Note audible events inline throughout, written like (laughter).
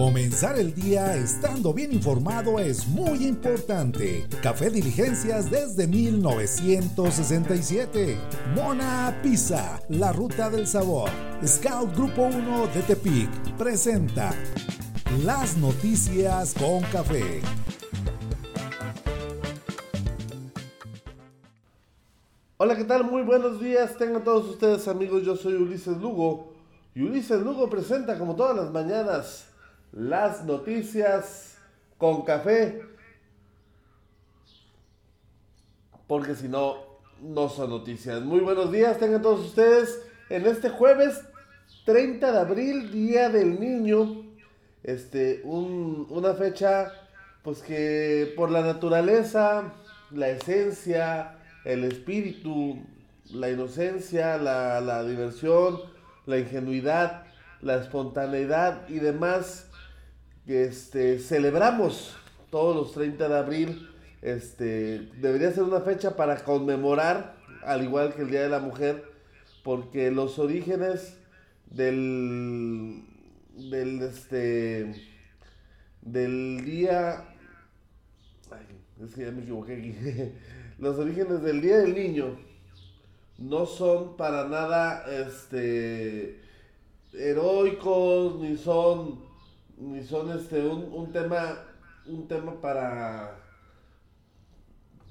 Comenzar el día estando bien informado es muy importante. Café Diligencias desde 1967. Mona Pizza, la ruta del sabor. Scout Grupo 1 de Tepic presenta las noticias con café. Hola, ¿qué tal? Muy buenos días. Tengan todos ustedes amigos. Yo soy Ulises Lugo. Y Ulises Lugo presenta como todas las mañanas las noticias con café. Porque si no, no son noticias. Muy buenos días, tengan todos ustedes en este jueves 30 de abril, Día del Niño. Este, una fecha pues que por la naturaleza, la esencia, el espíritu, la inocencia, la, la diversión, la ingenuidad, la espontaneidad y demás este, celebramos todos los 30 de abril. Este, debería ser una fecha para conmemorar, al igual que el Día de la Mujer, porque los orígenes del, del, este, del día, es que ya me equivoqué aquí, (laughs) los orígenes del Día del Niño no son para nada, este, heroicos, ni son ni son este un, un tema un tema para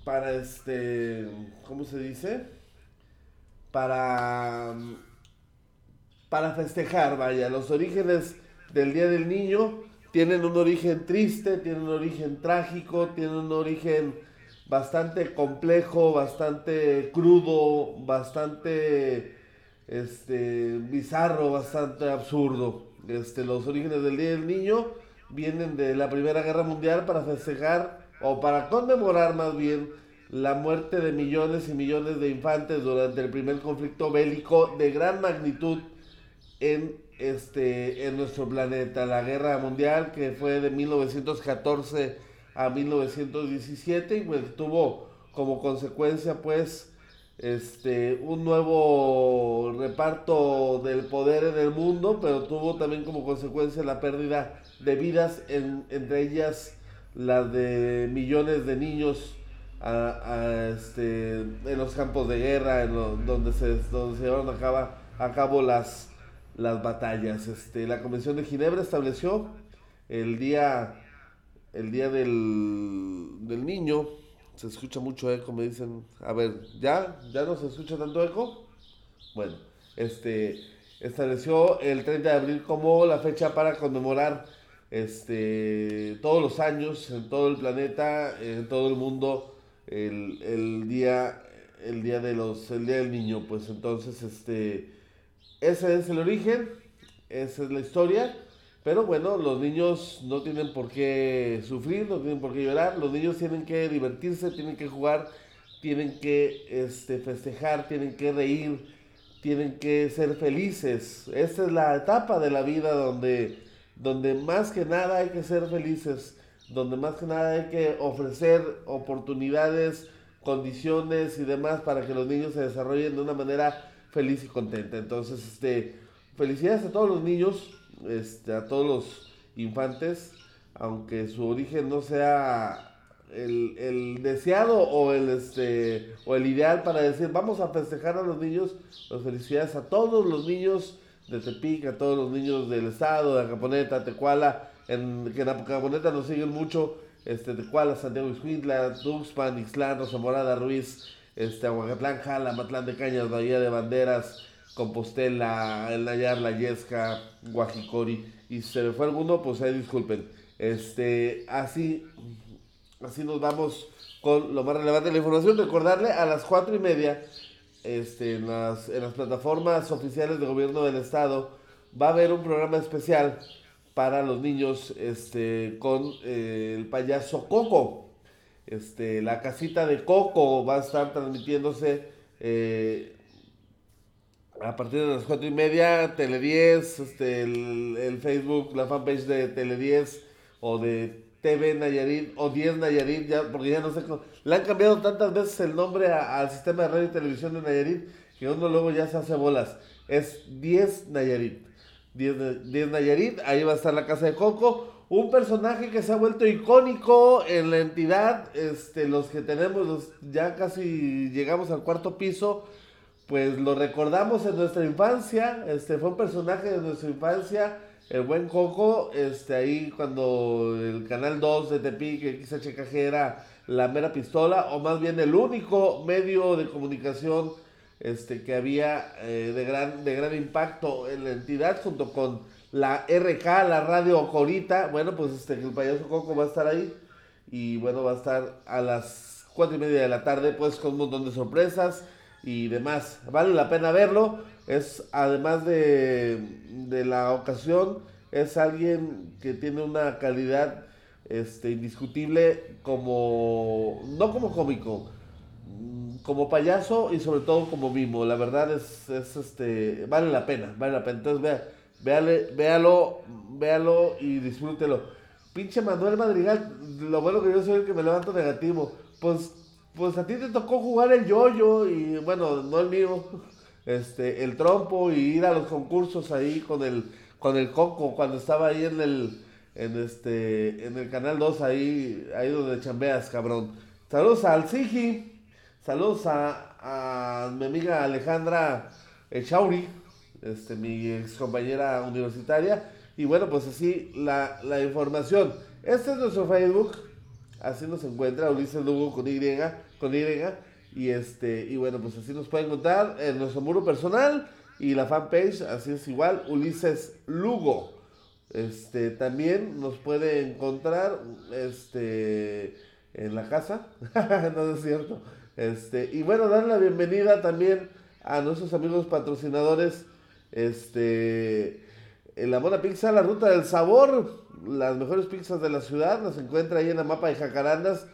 para este cómo se dice para para festejar vaya. Los orígenes del día del niño tienen un origen triste tienen un origen trágico tienen un origen bastante complejo bastante crudo bastante este bizarro bastante absurdo este, los orígenes del Día del Niño vienen de la Primera Guerra Mundial para festejar o para conmemorar más bien la muerte de millones y millones de infantes durante el primer conflicto bélico de gran magnitud en este en nuestro planeta, la Guerra Mundial que fue de 1914 a 1917 y pues, tuvo como consecuencia pues este, un nuevo reparto del poder en el mundo, pero tuvo también como consecuencia la pérdida de vidas, entre ellas las de millones de niños este, en los campos de guerra, en donde, se, donde se llevaron a cabo, a cabo las, las batallas. Este, la Convención de Ginebra estableció el día, el día del, del niño se escucha mucho eco, me dicen, a ver, ¿ya? ¿Ya no se escucha tanto eco? Bueno, este, estableció el 30 de abril como la fecha para conmemorar este, todos los años en todo el planeta, en todo el mundo, el, día, el día de los, el día del niño, pues entonces, este, ese es el origen, esa es la historia, pero bueno, los niños no tienen por qué sufrir, no tienen por qué llorar, los niños tienen que divertirse, tienen que jugar, tienen que este, festejar, tienen que reír, tienen que ser felices. Esta es la etapa de la vida donde, donde más que nada hay que ser felices, donde más que nada hay que ofrecer oportunidades, condiciones y demás para que los niños se desarrollen de una manera feliz y contenta. Entonces, este, felicidades a todos los niños este, a todos los infantes, aunque su origen no sea el, deseado o el, este, o el ideal para decir, vamos a festejar a los niños, las felicidades a todos los niños de Tepic, a todos los niños del estado, de Acaponeta, Tecuala, en, que en Acaponeta nos siguen mucho, este, Tecuala, Santiago Iscuintla, Tuxpan, Ixlán, Rosa Morada, Ruiz, este, Aguacatlán, Jala, Matlán de Cañas, Bahía de Banderas, Compostela, El Nayar, La Yesca, Guajicori, y se me fue alguno, pues ahí disculpen. Este, así, así nos vamos con lo más relevante de la información. Recordarle a las cuatro y media, este, en las, en las plataformas oficiales de gobierno del estado, va a haber un programa especial para los niños, este, con eh, el payaso Coco. Este, la casita de Coco va a estar transmitiéndose eh, a partir de las cuatro y media, Tele 10, este, el, Facebook, la fanpage de Tele 10 o de TV Nayarit o 10 Nayarit, ya, porque ya no sé cómo. Le han cambiado tantas veces el nombre al sistema de radio y televisión de Nayarit que uno luego ya se hace bolas. Es 10 Nayarit. 10, Nayarit, ahí va a estar la casa de Coco. Un personaje que se ha vuelto icónico en la entidad, este, los que tenemos, ya casi llegamos al cuarto piso, pues lo recordamos en nuestra infancia, este, fue un personaje de nuestra infancia, el buen Coco, este, ahí cuando el Canal 2 de Tepic, XHKG era la mera pistola, o más bien el único medio de comunicación este, que había eh, de, gran, de gran impacto en la entidad, junto con la RK, la radio Corita. Bueno, pues este, el payaso Coco va a estar ahí. Y bueno, va a estar a las cuatro y media de la tarde, pues con un montón de sorpresas y demás. Vale la pena verlo. Es, además de, de la ocasión, es alguien que tiene una calidad este, indiscutible como, no como cómico, como payaso y sobre todo como mimo. La verdad es, es este, vale la pena, vale la pena. Entonces vea, véale, véalo, véalo y disfrútelo. Pinche Manuel Madrigal, lo bueno que yo soy el que me levanto negativo. Pues, pues a ti te tocó jugar el yoyo y bueno, no el mío, este, el trompo y ir a los concursos ahí con el, con el coco cuando estaba ahí en el, en este, en el canal 2 ahí, ahí donde chambeas, cabrón. Saludos al Sigi. Saludos a, mi amiga Alejandra Echauri, este, mi ex compañera universitaria. Y bueno, pues así la, información. Este es nuestro Facebook. Así nos encuentra Ulises Lugo con Y, con Y. Y este, y bueno, pues así nos pueden encontrar en nuestro muro personal y la fanpage, así es igual, Ulises Lugo. Este, también nos puede encontrar este en la casa. (laughs) no es cierto. Este, y bueno, dar la bienvenida también a nuestros amigos patrocinadores. Este, en la Buena Pizza, la ruta del sabor, las mejores pizzas de la ciudad, nos encuentra ahí en la mapa de Jacarandas.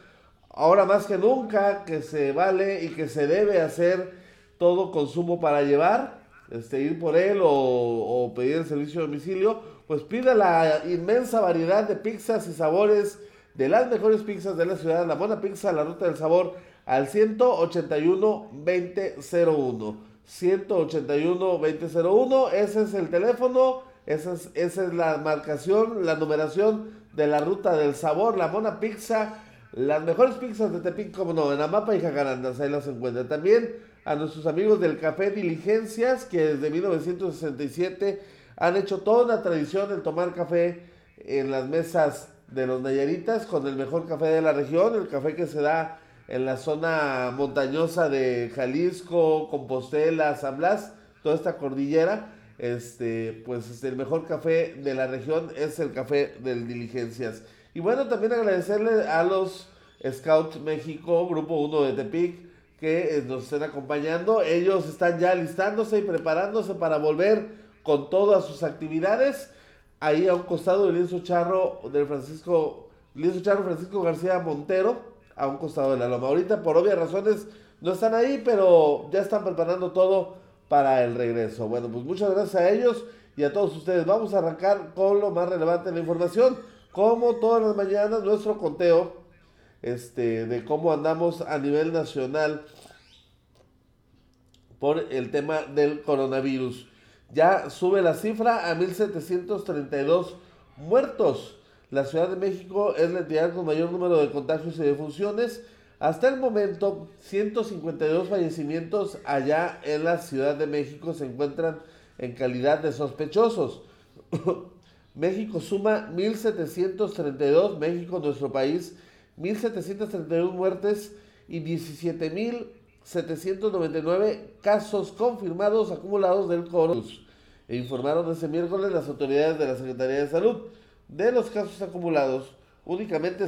Ahora más que nunca, que se vale y que se debe hacer todo consumo para llevar, este, ir por él o, o pedir el servicio de domicilio, pues pida la inmensa variedad de pizzas y sabores de las mejores pizzas de la ciudad, la Buena Pizza, la ruta del sabor al 181-2001. 181-2001, ese es el teléfono, esa es, esa es la marcación, la numeración de la ruta del sabor, la Mona Pizza, las mejores pizzas de Tepic, como no, en Amapa y Jacarandas, ahí las encuentra. También a nuestros amigos del Café Diligencias, que desde 1967 han hecho toda una tradición el tomar café en las mesas de los Nayaritas con el mejor café de la región, el café que se da en la zona montañosa de Jalisco, Compostela, San Blas, toda esta cordillera, este, pues este, el mejor café de la región es el café del Diligencias. Y bueno, también agradecerle a los Scouts México, Grupo 1 de Tepic, que eh, nos estén acompañando. Ellos están ya listándose y preparándose para volver con todas sus actividades. Ahí a un costado del lienzo charro del Francisco, lienzo charro Francisco García Montero, a un costado de la loma. Ahorita por obvias razones no están ahí, pero ya están preparando todo para el regreso. Bueno, pues muchas gracias a ellos y a todos ustedes. Vamos a arrancar con lo más relevante de la información. Como todas las mañanas, nuestro conteo este, de cómo andamos a nivel nacional por el tema del coronavirus. Ya sube la cifra a 1.732 muertos. La Ciudad de México es la entidad con mayor número de contagios y defunciones. Hasta el momento, 152 fallecimientos allá en la Ciudad de México se encuentran en calidad de sospechosos. (coughs) México suma 1.732, México, nuestro país, 1.731 muertes y 17.799 casos confirmados acumulados del coronavirus. E informaron ese miércoles las autoridades de la Secretaría de Salud. De los casos acumulados, únicamente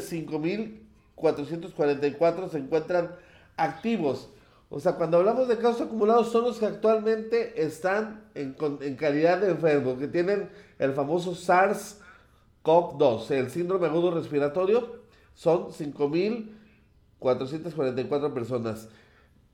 5.444 se encuentran activos. O sea, cuando hablamos de casos acumulados son los que actualmente están en, calidad de enfermos, que tienen el famoso SARS-CoV-2, el síndrome agudo respiratorio, son 5.444 personas.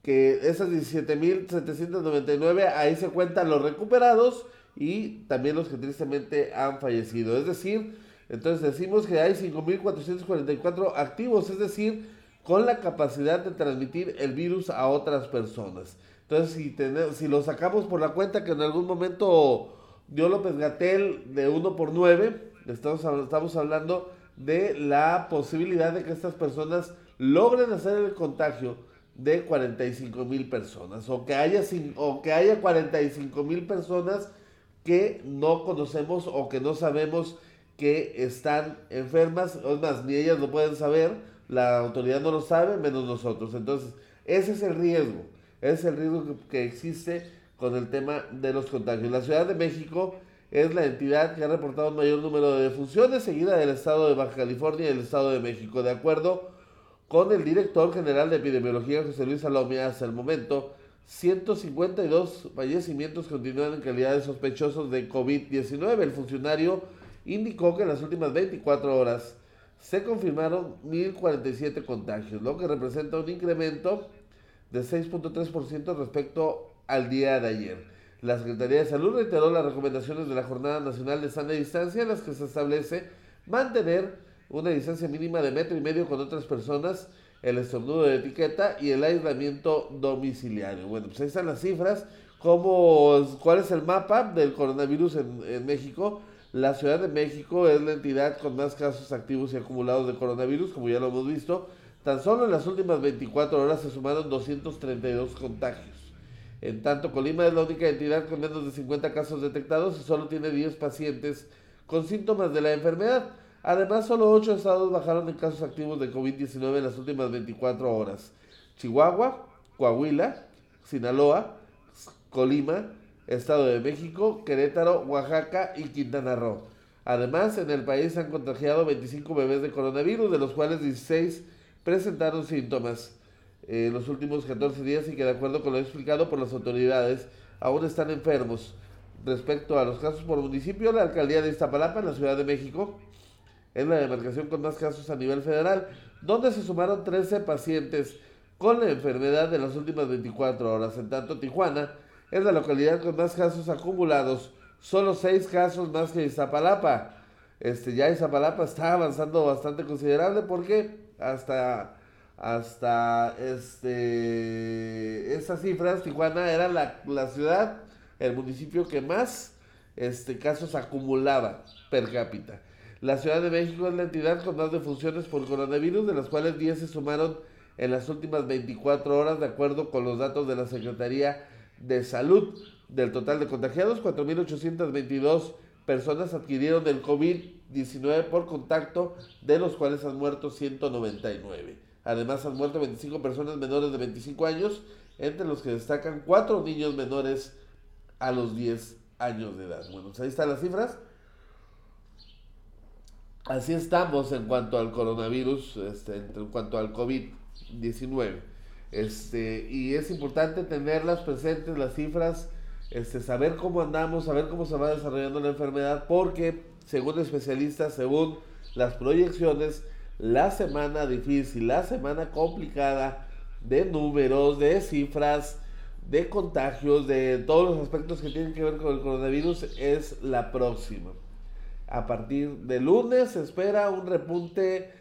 Que esas 17.799, ahí se cuentan los recuperados y también los que tristemente han fallecido. Es decir, entonces decimos que hay 5.444 activos, es decir, con la capacidad de transmitir el virus a otras personas. Entonces, si, si lo sacamos por la cuenta que en algún momento dio López Gatel de 1 por 9. Estamos, estamos hablando de la posibilidad de que estas personas logren hacer el contagio de 45 mil personas o que haya o que haya 45 mil personas que no conocemos o que no sabemos que están enfermas, o más, ni ellas lo pueden saber, la autoridad no lo sabe, menos nosotros. Entonces, ese es el riesgo, ese es el riesgo que, existe con el tema de los contagios. La Ciudad de México es la entidad que ha reportado un mayor número de defunciones, seguida del estado de Baja California y el estado de México. De acuerdo con el director general de epidemiología, José Luis Salomé, hasta el momento, 152 fallecimientos continúan en calidad de sospechosos de COVID-19. El funcionario indicó que en las últimas 24 horas se confirmaron 1.047 contagios, lo que representa un incremento de 6.3% respecto al día de ayer. La Secretaría de Salud reiteró las recomendaciones de la Jornada Nacional de Sana Distancia en las que se establece mantener una distancia mínima de metro y medio con otras personas, el estornudo de etiqueta y el aislamiento domiciliario. Bueno, pues ahí están las cifras. ¿Cómo, ¿Cuál es el mapa del coronavirus en México? La Ciudad de México es la entidad con más casos activos y acumulados de coronavirus, como ya lo hemos visto. Tan solo en las últimas 24 horas se sumaron 232 contagios. En tanto, Colima es la única entidad con menos de 50 casos detectados y solo tiene 10 pacientes con síntomas de la enfermedad. Además, solo 8 estados bajaron en casos activos de COVID-19 en las últimas 24 horas. Chihuahua, Coahuila, Sinaloa, Colima, Estado de México, Querétaro, Oaxaca y Quintana Roo. Además, en el país se han contagiado 25 bebés de coronavirus, de los cuales 16 presentaron síntomas en los últimos 14 días y que de acuerdo con lo explicado por las autoridades, aún están enfermos. Respecto a los casos por municipio, la alcaldía de Iztapalapa, en la Ciudad de México, es la demarcación con más casos a nivel federal, donde se sumaron 13 pacientes con la enfermedad de las últimas 24 horas. En tanto, Tijuana es la localidad con más casos acumulados, solo seis casos más que Iztapalapa. Este, ya Iztapalapa está avanzando bastante considerable porque hasta, hasta este, estas cifras, Tijuana era la, la ciudad, el municipio que más este, casos acumulaba per cápita. La Ciudad de México es la entidad con más defunciones por coronavirus, de las cuales 10 se sumaron en las últimas 24 horas, de acuerdo con los datos de la Secretaría de Salud. Del total de contagiados, 4.822 personas adquirieron el COVID-19 por contacto, de los cuales han muerto 199. Además, han muerto 25 personas menores de 25 años, entre los que destacan 4 niños menores a los 10 años de edad. Bueno, pues ahí están las cifras. Así estamos en cuanto al coronavirus, este, en cuanto al COVID-19. Este, y es importante tenerlas presentes, las cifras, este, saber cómo andamos, saber cómo se va desarrollando la enfermedad, porque según especialistas, según las proyecciones, la semana difícil, la semana complicada de números, de cifras, de contagios, de todos los aspectos que tienen que ver con el coronavirus es la próxima. A partir de lunes se espera un repunte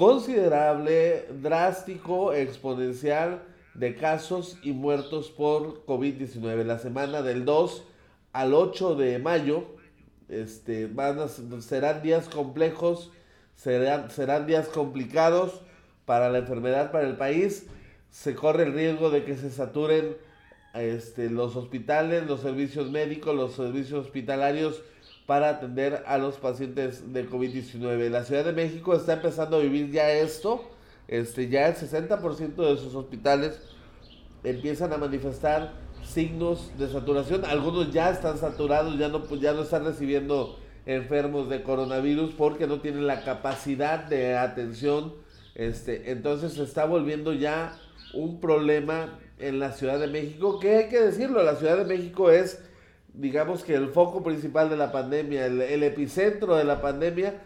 considerable, drástico, exponencial de casos y muertos por COVID-19. La semana del 2 al 8 de mayo este, van serán días complejos, serán, serán días complicados para la enfermedad, para el país. Se corre el riesgo de que se saturen este, los hospitales, los servicios médicos, los servicios hospitalarios para atender a los pacientes de COVID-19. La Ciudad de México está empezando a vivir ya esto. Este, ya el 60% de sus hospitales empiezan a manifestar signos de saturación. Algunos ya están saturados, ya no, pues, ya no están recibiendo enfermos de coronavirus porque no tienen la capacidad de atención. Este, entonces se está volviendo ya un problema en la Ciudad de México, que hay que decirlo, la Ciudad de México es digamos que el foco principal de la pandemia, el, epicentro de la pandemia,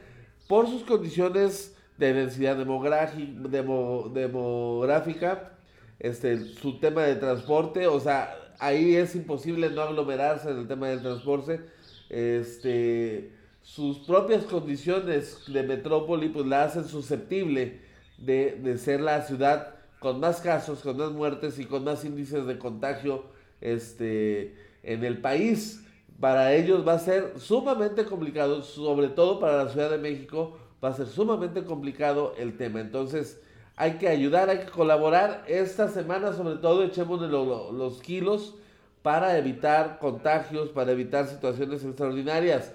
por sus condiciones de densidad demográfica, este, su tema de transporte, o sea, ahí es imposible no aglomerarse en el tema del transporte, este, sus propias condiciones de metrópoli pues la hacen susceptible de, de ser la ciudad con más casos, con más muertes y con más índices de contagio, este, en el país. para ellos va a ser sumamente complicado, sobre todo para la Ciudad de México, va a ser sumamente complicado el tema. Entonces, hay que ayudar, hay que colaborar. Esta semana, sobre todo, echemos los kilos para evitar contagios, para evitar situaciones extraordinarias.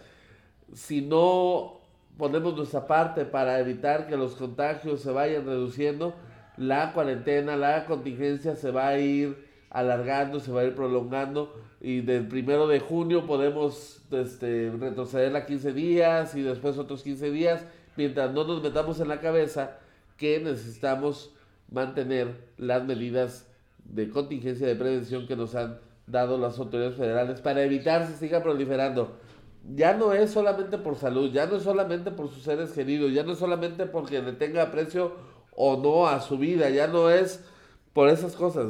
Si no ponemos nuestra parte para evitar que los contagios se vayan reduciendo, la cuarentena, la contingencia se va a ir alargando, se va a ir prolongando y del primero de junio podemos este, retroceder a 15 días y después otros 15 días, mientras no nos metamos en la cabeza que necesitamos mantener las medidas de contingencia de prevención que nos han dado las autoridades federales para evitar que siga proliferando. Ya no es solamente por salud, ya no es solamente por sus seres queridos, ya no es solamente porque le tenga aprecio o no a su vida, ya no es por esas cosas,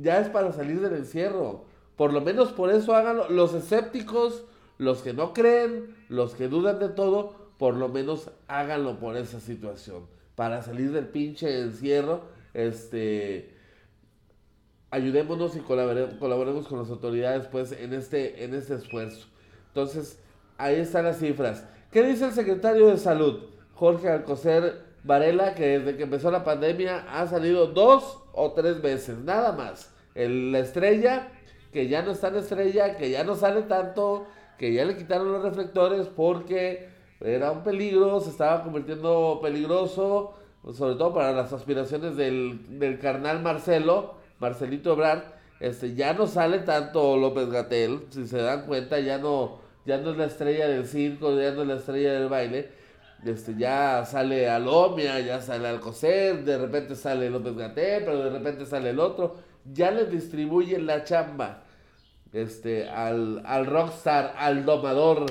ya es para salir del encierro. Por lo menos por eso háganlo. Los escépticos, los que no creen, los que dudan de todo, por lo menos háganlo por esa situación. Para salir del pinche encierro, este ayudémonos y colaboremos, con las autoridades pues en este, en este esfuerzo. Entonces, ahí están las cifras. ¿Qué dice el secretario de Salud, Jorge Alcocer Varela, que desde que empezó la pandemia ha salido dos o tres veces, nada más? El, la estrella que ya no está en estrella, que ya no sale tanto, que ya le quitaron los reflectores porque era un peligro, se estaba convirtiendo peligroso, sobre todo para las aspiraciones del, del carnal Marcelo, Marcelito Ebrard, este, ya no sale tanto López Gatel, si se dan cuenta, ya no, ya no es la estrella del circo, ya no es la estrella del baile, este, ya sale Alomia, ya sale Alcocer, de repente sale López Gatel, pero de repente sale el otro, ya le distribuyen la chamba este, al, al rockstar, al domador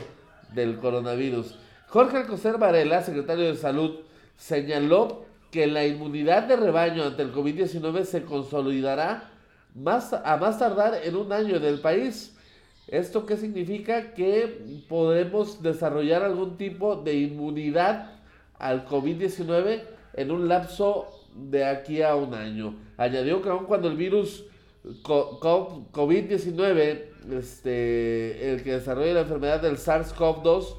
del coronavirus. Jorge Alcocer Varela, secretario de Salud, señaló que la inmunidad de rebaño ante el COVID-19 se consolidará más, a más tardar en un año en el país. ¿Esto qué significa? Que podemos desarrollar algún tipo de inmunidad al COVID-19 en un lapso de aquí a un año. Añadió que aun cuando el virus COVID-19, este, el que desarrolla la enfermedad del SARS-CoV-2,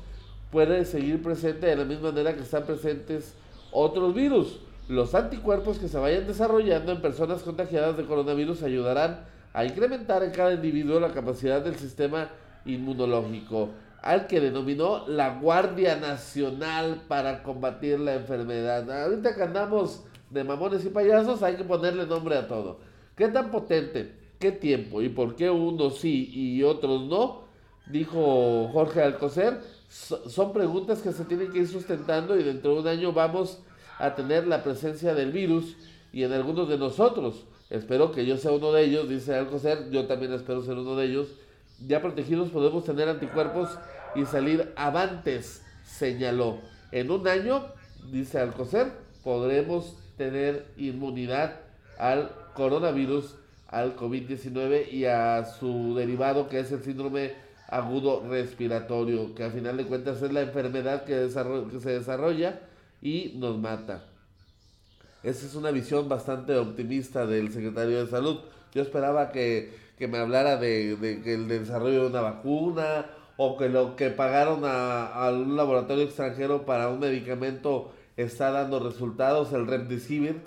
puede seguir presente de la misma manera que están presentes otros virus. Los anticuerpos que se vayan desarrollando en personas contagiadas de coronavirus ayudarán a incrementar en cada individuo la capacidad del sistema inmunológico, al que denominó la Guardia Nacional para combatir la enfermedad. Ahorita que andamos de mamones y payasos, hay que ponerle nombre a todo. ¿Qué tan potente? ¿Qué tiempo? ¿Y por qué unos sí y otros no? Dijo Jorge Alcocer. son preguntas que se tienen que ir sustentando y dentro de un año vamos a tener la presencia del virus y en algunos de nosotros. Espero que yo sea uno de ellos, dice Alcocer. Yo también espero ser uno de ellos. Ya protegidos podemos tener anticuerpos y salir avantes, señaló. En un año, dice Alcocer, podremos tener inmunidad al coronavirus, al COVID-19 y a su derivado que es el síndrome agudo respiratorio, que a final de cuentas es la enfermedad que, que se desarrolla y nos mata. Esa es una visión bastante optimista del secretario de Salud. Yo esperaba que, me hablara de, de, el desarrollo de una vacuna o que lo que pagaron a, a, un laboratorio extranjero para un medicamento está dando resultados, el Remdesivir,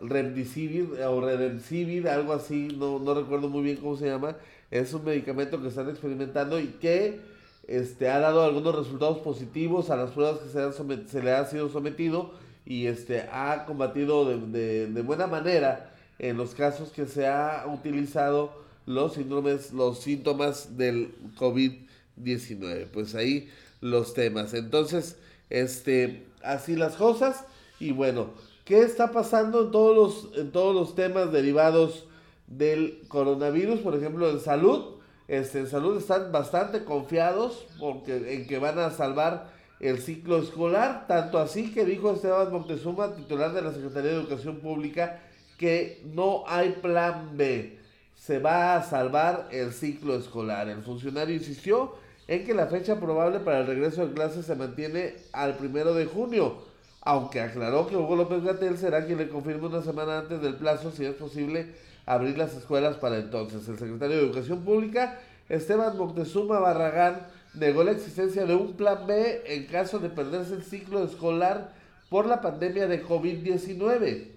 Remdesivir o Redemsivir, algo así, no, no recuerdo muy bien cómo se llama, es un medicamento que están experimentando y que este, ha dado algunos resultados positivos a las pruebas que se, se le ha sido sometido y este, ha combatido de, de, buena manera en los casos que se ha utilizado los síndromes, los síntomas del COVID-19. Pues ahí los temas. Entonces, este, así las cosas. Y bueno, ¿qué está pasando en todos los, en todos los temas derivados del coronavirus? Por ejemplo, en salud. Este, en salud están bastante confiados porque, en que van a salvar el ciclo escolar, tanto así que dijo Esteban Montezuma, titular de la Secretaría de Educación Pública, que no hay plan B, se va a salvar el ciclo escolar. El funcionario insistió en que la fecha probable para el regreso de clases se mantiene al primero de junio, aunque aclaró que Hugo López Gatel será quien le confirme una semana antes del plazo si es posible abrir las escuelas para entonces. El secretario de Educación Pública Esteban Moctezuma Barragán negó la existencia de un plan B en caso de perderse el ciclo escolar por la pandemia de COVID-19.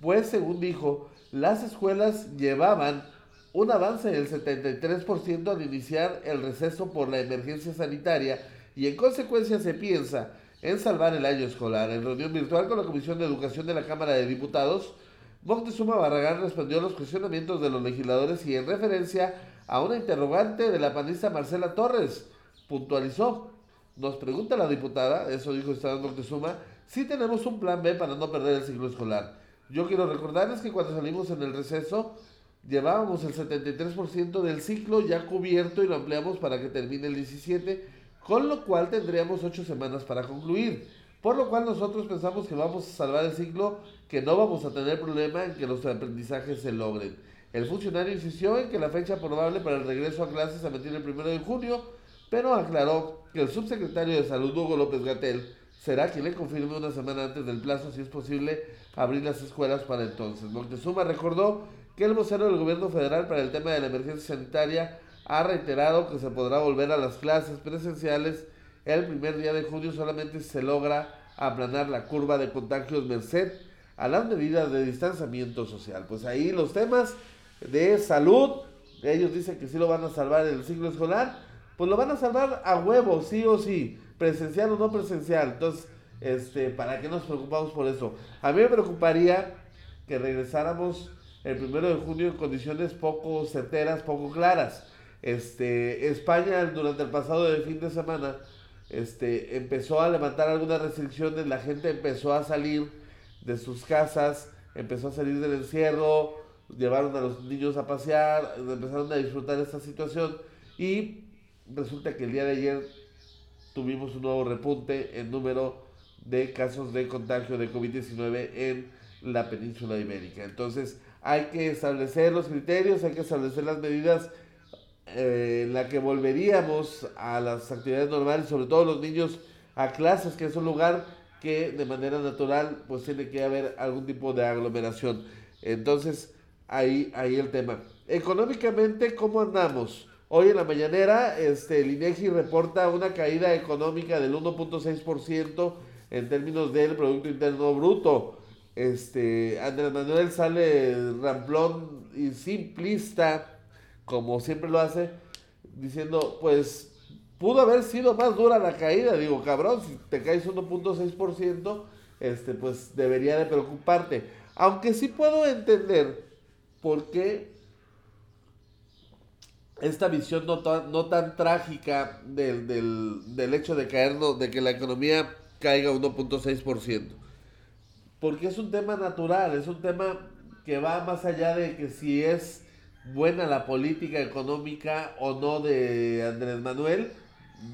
Pues, según dijo, las escuelas llevaban un avance del 73% al iniciar el receso por la emergencia sanitaria y en consecuencia se piensa en salvar el año escolar. En reunión virtual con la Comisión de Educación de la Cámara de Diputados, Moctezuma Barragán respondió a los cuestionamientos de los legisladores y en referencia a una interrogante de la panista Marcela Torres, puntualizó. Nos pregunta la diputada, eso dijo Esteban Moctezuma, si tenemos un plan B para no perder el ciclo escolar. Yo quiero recordarles que cuando salimos en el receso, llevábamos el 73% del ciclo ya cubierto y lo ampliamos para que termine el 17, con lo cual tendríamos 8 semanas para concluir. Por lo cual nosotros pensamos que vamos a salvar el ciclo, que no vamos a tener problema en que los aprendizajes se logren. El funcionario insistió en que la fecha probable para el regreso a clases se mantiene el 1 de junio, pero aclaró que el subsecretario de Salud, Hugo López Gatel, será quien le confirme una semana antes del plazo, si es posible, abrir las escuelas para entonces. Moctezuma recordó que el vocero del gobierno federal para el tema de la emergencia sanitaria ha reiterado que se podrá volver a las clases presenciales el primer día de junio solamente se logra aplanar la curva de contagios merced a las medidas de distanciamiento social. Pues ahí los temas de salud, ellos dicen que sí lo van a salvar en el ciclo escolar, pues lo van a salvar a huevo, sí o sí, presencial o no presencial. Entonces, este, ¿para qué nos preocupamos por eso? A mí me preocuparía que regresáramos el primero de junio en condiciones poco certeras, poco claras. Este, España durante el pasado fin de semana este, empezó a levantar algunas restricciones, la gente empezó a salir de sus casas, empezó a salir del encierro, llevaron a los niños a pasear, empezaron a disfrutar esta situación y resulta que el día de ayer tuvimos un nuevo repunte en número de casos de contagio de COVID-19 en la península ibérica. Entonces hay que establecer los criterios, hay que establecer las medidas eh, en la que volveríamos a las actividades normales, sobre todo los niños a clases, que es un lugar que de manera natural pues tiene que haber algún tipo de aglomeración. Entonces, ahí, ahí el tema. Económicamente, ¿cómo andamos? Hoy en la mañanera, este, el INEGI reporta una caída económica del 1.6% en términos del Producto Interno Bruto. Este, Andrés Manuel sale ramplón y simplista como siempre lo hace, diciendo, pues pudo haber sido más dura la caída. Digo, cabrón, si te caes 1.6%, este, pues debería de preocuparte. Aunque sí puedo entender por qué esta visión no, tan, no tan trágica del, del, del hecho de caer, de que la economía caiga 1.6%. Porque es un tema natural, es un tema que va más allá de que si es buena la política económica o no de Andrés Manuel.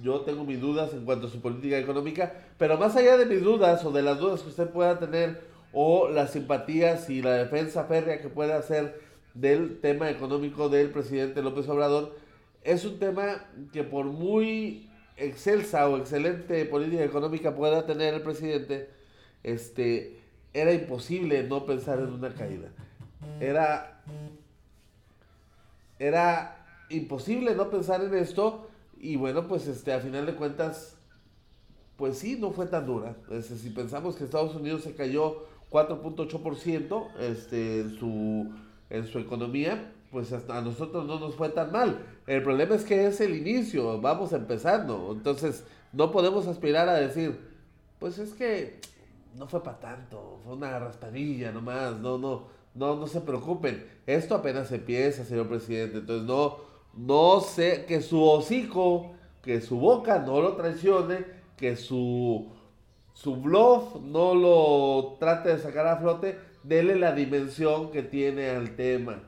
Yo tengo mis dudas en cuanto a su política económica, pero más allá de mis dudas o de las dudas que usted pueda tener o las simpatías y la defensa férrea que pueda hacer del tema económico del presidente López Obrador, es un tema que por muy excelsa o excelente política económica pueda tener el presidente, este, era imposible no pensar en una caída. Era era imposible no pensar en esto y bueno, pues este, a final de cuentas, pues sí, no fue tan dura. Este, si pensamos que Estados Unidos se cayó 4.8% este, en, su, en su economía, pues a nosotros no nos fue tan mal. El problema es que es el inicio, vamos empezando. Entonces, no podemos aspirar a decir, pues es que no fue para tanto, fue una raspadilla nomás, no, no. No, no se preocupen. Esto apenas empieza, señor presidente. Entonces no, no sé, que su hocico, que su boca no lo traicione, que su, su bluff no lo trate de sacar a flote. Dele la dimensión que tiene al tema.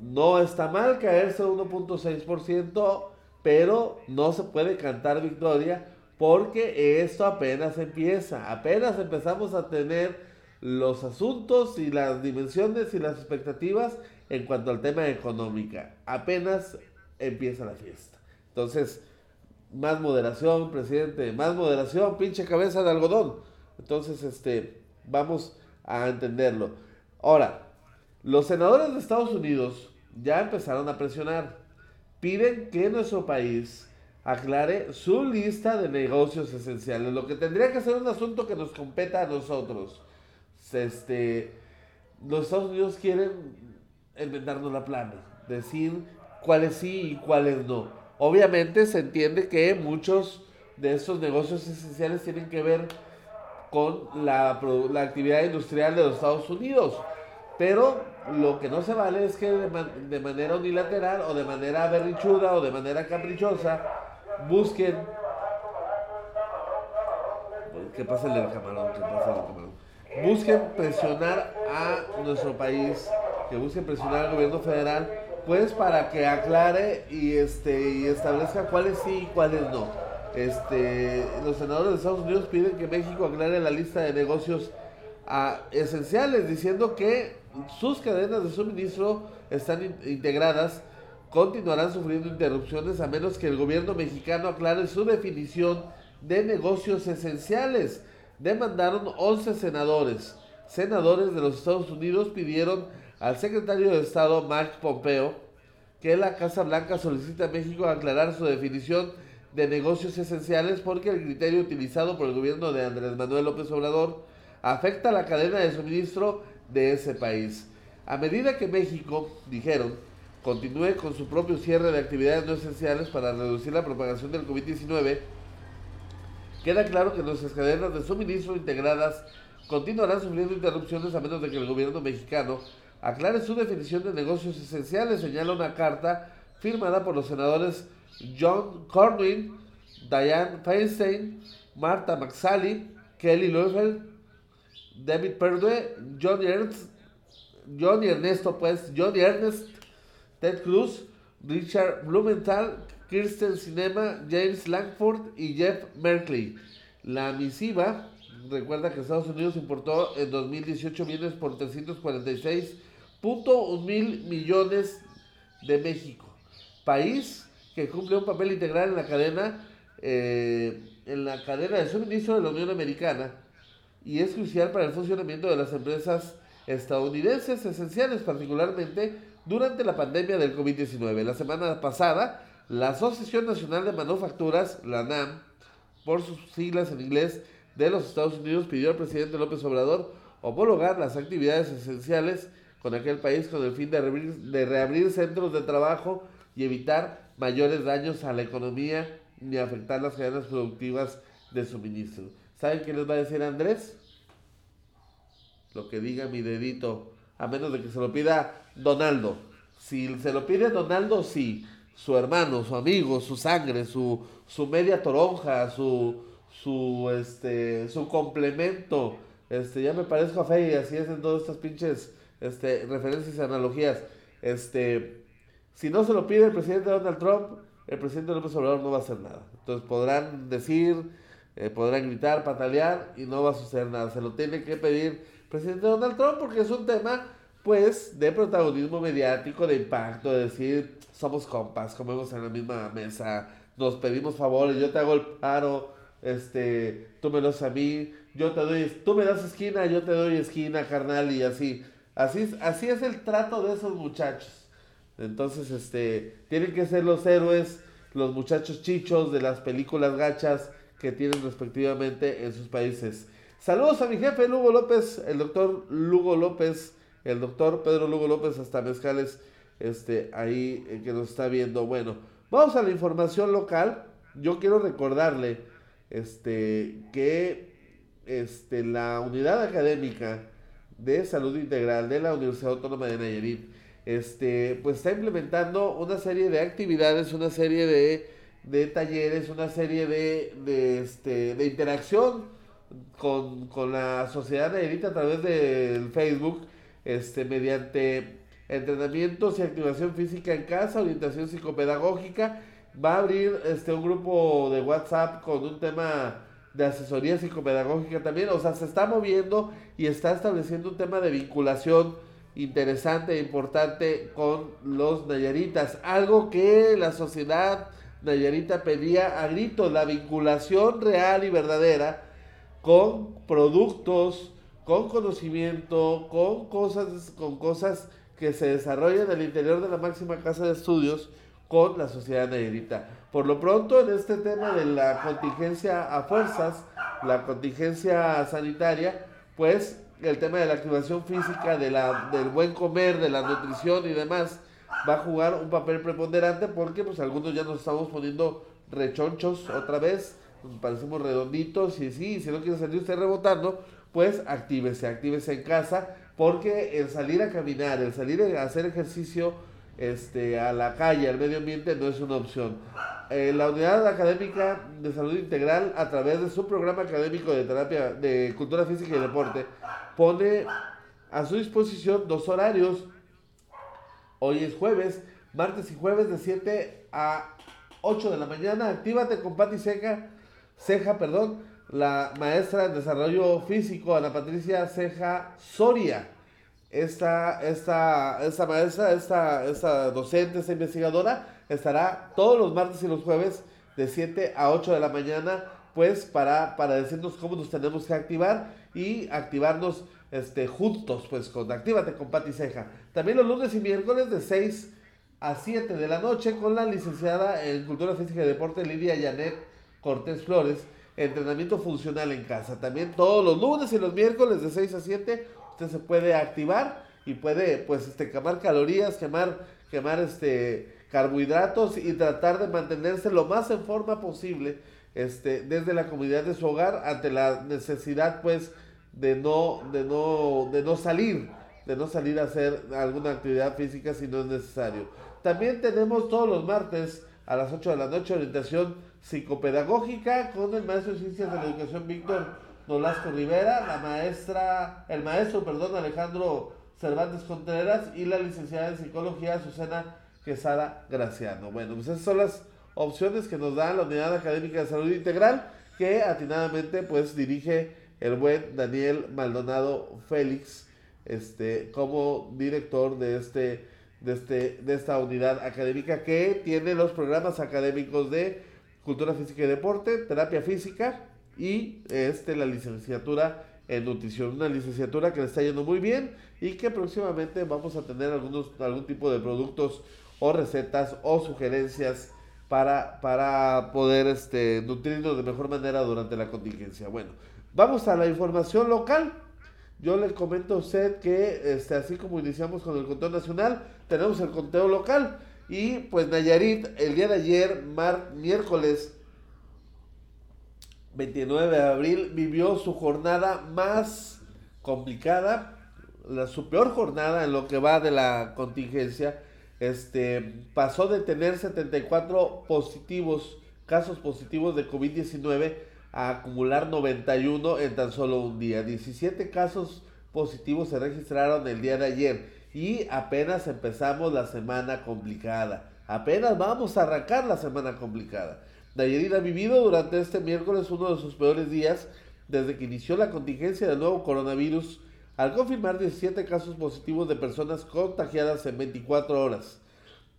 No está mal caerse 1.6%, pero no se puede cantar victoria porque esto apenas empieza. Apenas empezamos a tener los asuntos y las dimensiones y las expectativas en cuanto al tema económica. Apenas empieza la fiesta. Entonces, más moderación, presidente, más moderación, pinche cabeza de algodón. Entonces, este, vamos a entenderlo. Ahora, los senadores de Estados Unidos ya empezaron a presionar. piden que nuestro país aclare su lista de negocios esenciales, lo que tendría que ser un asunto que nos competa a nosotros. Este, los Estados Unidos quieren inventarnos la plana, decir cuáles sí y cuáles no. Obviamente se entiende que muchos de estos negocios esenciales tienen que ver con la, la actividad industrial de los Estados Unidos. Pero lo que no se vale es que de, manera unilateral o de manera berrichuda o de manera caprichosa busquen. ¿Qué pasa el del camarón? ¿Qué pasa el del camarón? Busquen presionar a nuestro país, que busquen presionar al gobierno federal, pues para que aclare y, este, y establezca cuáles sí y cuáles no. Este, los senadores de Estados Unidos piden que México aclare la lista de negocios esenciales, diciendo que sus cadenas de suministro están integradas, continuarán sufriendo interrupciones a menos que el gobierno mexicano aclare su definición de negocios esenciales. Demandaron 11 senadores. Senadores de los Estados Unidos pidieron al secretario de Estado Mark Pompeo que la Casa Blanca solicite a México aclarar su definición de negocios esenciales porque el criterio utilizado por el gobierno de Andrés Manuel López Obrador afecta la cadena de suministro de ese país. A medida que México, dijeron, continúe con su propio cierre de actividades no esenciales para reducir la propagación del COVID-19, queda claro que nuestras cadenas de suministro integradas continuarán sufriendo interrupciones a menos de que el gobierno mexicano aclare su definición de negocios esenciales, señala una carta firmada por los senadores John Cornyn, Diane Feinstein, Marta McSally, Kelly Loeffel, David Perdue, Johnny Ernst, Johnny Ernesto, pues, Johnny Ernest, Ted Cruz, Richard Blumenthal, Kirsten Cinema, James Langford y Jeff Merkley. La misiva recuerda que Estados Unidos importó en 2018 bienes por 346.1 mil millones de México, país que cumple un papel integral en la cadena eh, en la cadena de suministro de la Unión Americana y es crucial para el funcionamiento de las empresas estadounidenses esenciales, particularmente durante la pandemia del COVID-19. La semana pasada, la Asociación Nacional de Manufacturas, la NAM, por sus siglas en inglés, de los Estados Unidos pidió al presidente López Obrador homologar las actividades esenciales con aquel país con el fin de reabrir, de reabrir centros de trabajo y evitar mayores daños a la economía ni afectar las cadenas productivas de suministro. ¿Saben qué les va a decir Andrés? Lo que diga mi dedito, a menos de que se lo pida Donaldo. Si se lo pide Donaldo, sí. Su hermano, su amigo, su sangre, su, su media toronja, su, su, este, su complemento. Este, ya me parezco a Fe y así es en todas estas pinches este, referencias y analogías. Este, si no se lo pide el presidente Donald Trump, el presidente López Obrador no va a hacer nada. Entonces podrán decir eh, podrán gritar, patalear y no va a suceder nada. Se lo tiene que pedir el presidente Donald Trump porque es un tema, pues, de protagonismo mediático, de impacto, de decir, somos compas, comemos en la misma mesa, nos pedimos favores, yo te hago el paro, este, tú me das a mí, yo te doy, tú me das esquina, yo te doy esquina, carnal, y así. Así, así es el trato de esos muchachos. Entonces, este, tienen que ser los héroes, los muchachos chichos de las películas gachas, que tienen respectivamente en sus países. Saludos a mi jefe Lugo López, el doctor Lugo López, el doctor Pedro Lugo López hasta Mezcales, este, ahí eh, que nos está viendo. Bueno, vamos a la información local. Yo quiero recordarle este, que este, la unidad académica de salud integral de la Universidad Autónoma de Nayarit este, pues está implementando una serie de actividades, una serie de de talleres, una serie de, de, este, de interacción con, con la sociedad nayarita a través del Facebook, este, mediante entrenamientos y activación física en casa, orientación psicopedagógica. Va a abrir este, un grupo de WhatsApp con un tema de asesoría psicopedagógica también. O sea, se está moviendo y está estableciendo un tema de vinculación interesante e importante con los nayaritas. Algo que la sociedad Nayarita pedía a gritos la vinculación real y verdadera con productos, con conocimiento, con cosas, con cosas que se desarrollan el interior de la máxima casa de estudios, con la sociedad nayarita. Por lo pronto, en este tema de la contingencia a fuerzas, la contingencia sanitaria, pues el tema de la activación física, de la, del buen comer, de la nutrición y demás, va a jugar un papel preponderante porque pues algunos ya nos estamos poniendo rechonchos otra vez, nos parecemos redonditos y sí, si no quiere salir usted rebotando, pues actívese, actívese en casa porque el salir a caminar, el salir a hacer ejercicio este, a la calle, al medio ambiente, no es una opción. Eh, la Unidad Académica de Salud Integral, a través de su programa académico de terapia de cultura física y deporte, pone a su disposición dos horarios. Hoy es jueves, martes y jueves de 7 a 8 de la mañana. Actívate con Pati Ceja, Ceja, perdón, la maestra de desarrollo físico, Ana Patricia Ceja Soria. Esta, esta, esta maestra, esta, esta docente, esta investigadora, estará todos los martes y los jueves de 7 a 8 de la mañana, pues para, para decirnos cómo nos tenemos que activar y activarnos este, juntos, pues con Actívate con Pati Ceja. También los lunes y miércoles de 6 a 7 de la noche con la licenciada en Cultura Física y Deporte Lidia Janet Cortés Flores, entrenamiento funcional en casa. También todos los lunes y los miércoles de 6 a 7 usted se puede activar y puede pues este quemar calorías, quemar quemar este carbohidratos y tratar de mantenerse lo más en forma posible este desde la comunidad de su hogar ante la necesidad pues de no de no de no salir, de no salir a hacer alguna actividad física si no es necesario. También tenemos todos los martes a las 8 de la noche orientación psicopedagógica con el maestro de ciencias de la educación Víctor Nolasco Rivera, la maestra, el maestro, perdón, Alejandro Cervantes Contreras y la licenciada en psicología Susana Quesada Graciano. Bueno, pues esas son las opciones que nos da la Unidad Académica de Salud Integral que atinadamente pues dirige el buen Daniel Maldonado Félix este como director de este de este de esta unidad académica que tiene los programas académicos de cultura física y deporte, terapia física y este, la licenciatura en nutrición. Una licenciatura que le está yendo muy bien y que próximamente vamos a tener algunos, algún tipo de productos o recetas o sugerencias para, para poder este, nutrirnos de mejor manera durante la contingencia. Bueno, vamos a la información local. Yo le comento a usted que este, así como iniciamos con el conteo nacional, tenemos el conteo local. Y pues Nayarit, el día de ayer, mar, miércoles 29 de abril, vivió su jornada más complicada, la, su peor jornada en lo que va de la contingencia. Este, pasó de tener 74 positivos, casos positivos de COVID-19 a acumular 91 en tan solo un día. 17 casos positivos se registraron el día de ayer y apenas empezamos la semana complicada. Apenas vamos a arrancar la semana complicada. Nayarit ha vivido durante este miércoles uno de sus peores días desde que inició la contingencia del nuevo coronavirus al confirmar 17 casos positivos de personas contagiadas en 24 horas.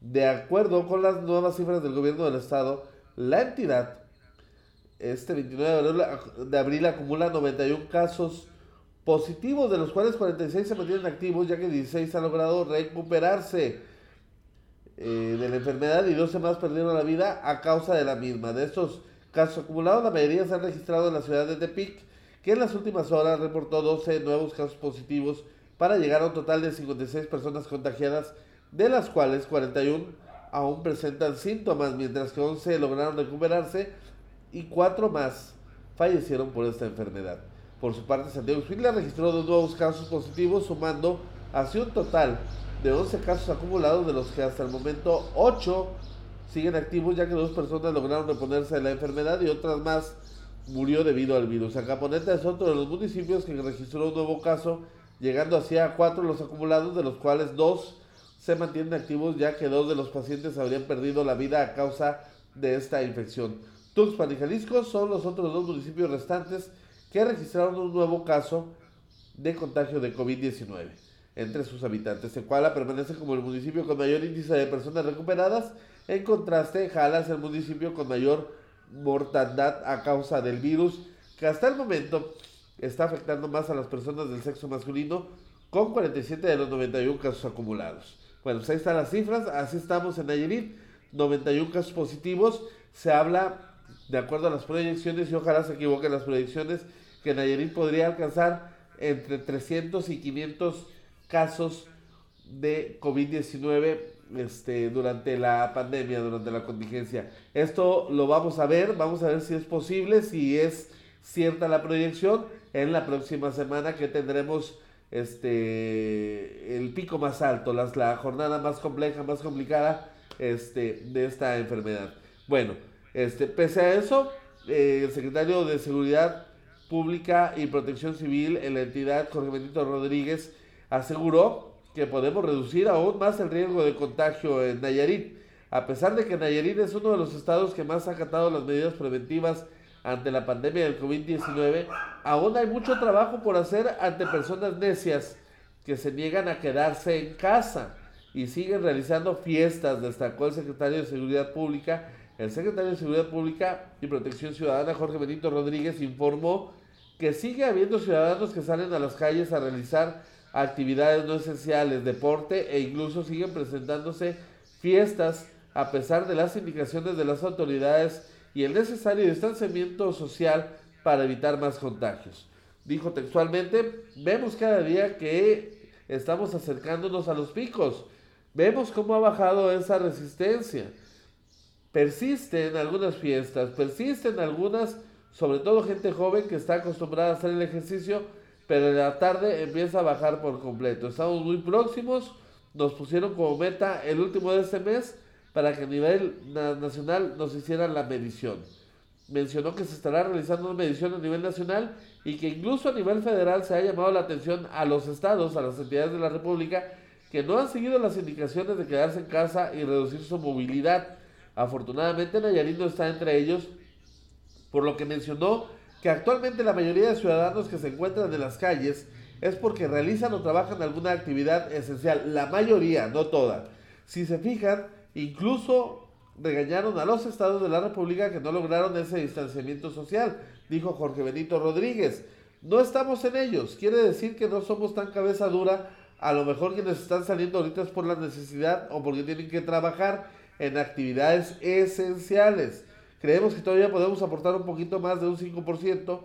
De acuerdo con las nuevas cifras del gobierno del estado, la entidad este 29 de abril acumula 91 casos positivos, de los cuales 46 se mantienen activos, ya que 16 han logrado recuperarse eh, de la enfermedad y 12 más perdieron la vida a causa de la misma. De estos casos acumulados, la mayoría se han registrado en la ciudad de Tepic, que en las últimas horas reportó 12 nuevos casos positivos para llegar a un total de 56 personas contagiadas, de las cuales 41 aún presentan síntomas, mientras que 11 lograron recuperarse y 4 más fallecieron por esta enfermedad. Por su parte, Santiago Spindler registró dos nuevos casos positivos, sumando así un total de 11 casos acumulados, de los que hasta el momento 8 siguen activos, ya que dos personas lograron reponerse de la enfermedad y otras más murió debido al virus. Acaponeta es otro de los municipios que registró un nuevo caso, llegando así a 4 los acumulados, de los cuales 2 se mantienen activos, ya que dos de los pacientes habrían perdido la vida a causa de esta infección. Tuxpan y Jalisco son los otros dos municipios restantes que registraron un nuevo caso de contagio de COVID-19 entre sus habitantes. Secuala permanece como el municipio con mayor índice de personas recuperadas. En contraste, Jala es el municipio con mayor mortandad a causa del virus, que hasta el momento está afectando más a las personas del sexo masculino, con 47 de los 91 casos acumulados. Bueno, pues ahí están las cifras, así estamos en Nayarit. 91 casos positivos. Se habla, de acuerdo a las proyecciones, y ojalá se equivoquen las proyecciones, que Nayarit podría alcanzar entre 300 y 500 casos de COVID-19 este, durante la pandemia, durante la contingencia. Esto lo vamos a ver, vamos a ver si es posible, si es cierta la proyección en la próxima semana que tendremos este el pico más alto, las, la jornada más compleja, más complicada este, de esta enfermedad. Bueno, este, pese a eso, eh, el secretario de Seguridad Pública y Protección Civil en la entidad, Jorge Benito Rodríguez, aseguró que podemos reducir aún más el riesgo de contagio en Nayarit, a pesar de que Nayarit es uno de los estados que más ha acatado las medidas preventivas ante la pandemia del COVID-19, aún hay mucho trabajo por hacer ante personas necias que se niegan a quedarse en casa y siguen realizando fiestas, destacó el secretario de Seguridad Pública. El secretario de Seguridad Pública y Protección Ciudadana, Jorge Benito Rodríguez, informó que sigue habiendo ciudadanos que salen a las calles a realizar actividades no esenciales, deporte e incluso siguen presentándose fiestas a pesar de las indicaciones de las autoridades y el necesario distanciamiento social para evitar más contagios. Dijo textualmente, vemos cada día que estamos acercándonos a los picos, vemos cómo ha bajado esa resistencia. Persisten algunas fiestas, persisten algunas, sobre todo gente joven que está acostumbrada a hacer el ejercicio, pero en la tarde empieza a bajar por completo. Estamos muy próximos, nos pusieron como meta el último de este mes para que a nivel nacional nos hicieran la medición. Mencionó que se estará realizando una medición a nivel nacional y que incluso a nivel federal se ha llamado la atención a los estados, a las entidades de la República, que no han seguido las indicaciones de quedarse en casa y reducir su movilidad. Afortunadamente Nayarit no está entre ellos, por lo que mencionó que actualmente la mayoría de ciudadanos que se encuentran en las calles es porque realizan o trabajan alguna actividad esencial. La mayoría, no toda. Si se fijan, Incluso regañaron a los estados de la República que no lograron ese distanciamiento social, dijo Jorge Benito Rodríguez. No estamos en ellos, quiere decir que no somos tan cabeza dura, a lo mejor quienes están saliendo ahorita es por la necesidad o porque tienen que trabajar en actividades esenciales. Creemos que todavía podemos aportar un poquito más de un 5%,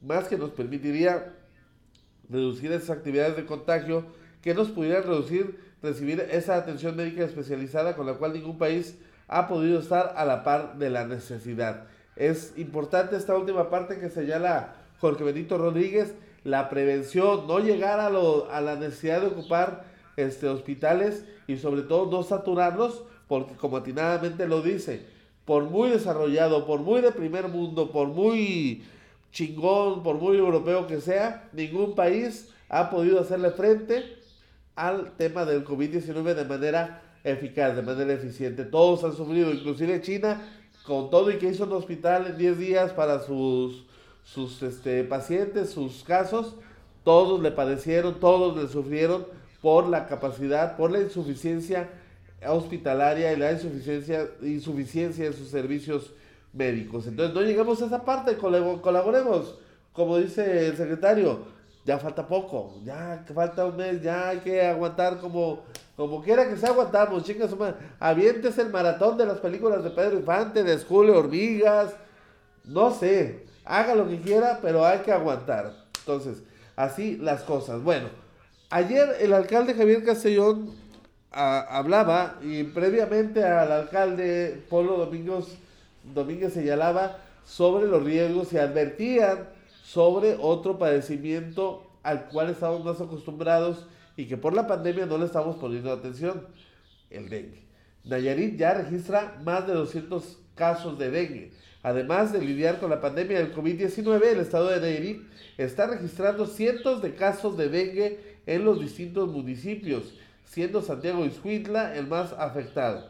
más que nos permitiría reducir esas actividades de contagio que nos pudieran reducir recibir esa atención médica especializada con la cual ningún país ha podido estar a la par de la necesidad. Es importante esta última parte que señala Jorge Benito Rodríguez, la prevención, no llegar a, lo, a la necesidad de ocupar este, hospitales y sobre todo no saturarlos, porque como atinadamente lo dice, por muy desarrollado, por muy de primer mundo, por muy chingón, por muy europeo que sea, ningún país ha podido hacerle frente al tema del COVID-19 de manera eficaz, de manera eficiente. Todos han sufrido, inclusive China, con todo y que hizo un hospital en 10 días para sus, sus este, pacientes, sus casos, todos le padecieron, todos le sufrieron por la capacidad, por la insuficiencia hospitalaria y la insuficiencia, insuficiencia de sus servicios médicos. Entonces no llegamos a esa parte, colaboremos, como dice el secretario, ya falta poco, ya falta un mes, ya hay que aguantar como, como quiera que sea aguantamos, chicas, avientes el maratón de las películas de Pedro Infante, de Julio Hormigas, no sé, haga lo que quiera, pero hay que aguantar. Entonces, así las cosas. Bueno, ayer el alcalde Javier Castellón hablaba y previamente al alcalde Polo Domingos, Domínguez señalaba sobre los riesgos y advertían sobre otro padecimiento al cual estamos más acostumbrados y que por la pandemia no le estamos poniendo atención, el dengue. Nayarit ya registra más de 200 casos de dengue. Además de lidiar con la pandemia del COVID-19, el estado de Nayarit está registrando cientos de casos de dengue en los distintos municipios, siendo Santiago Ishuitla el más afectado.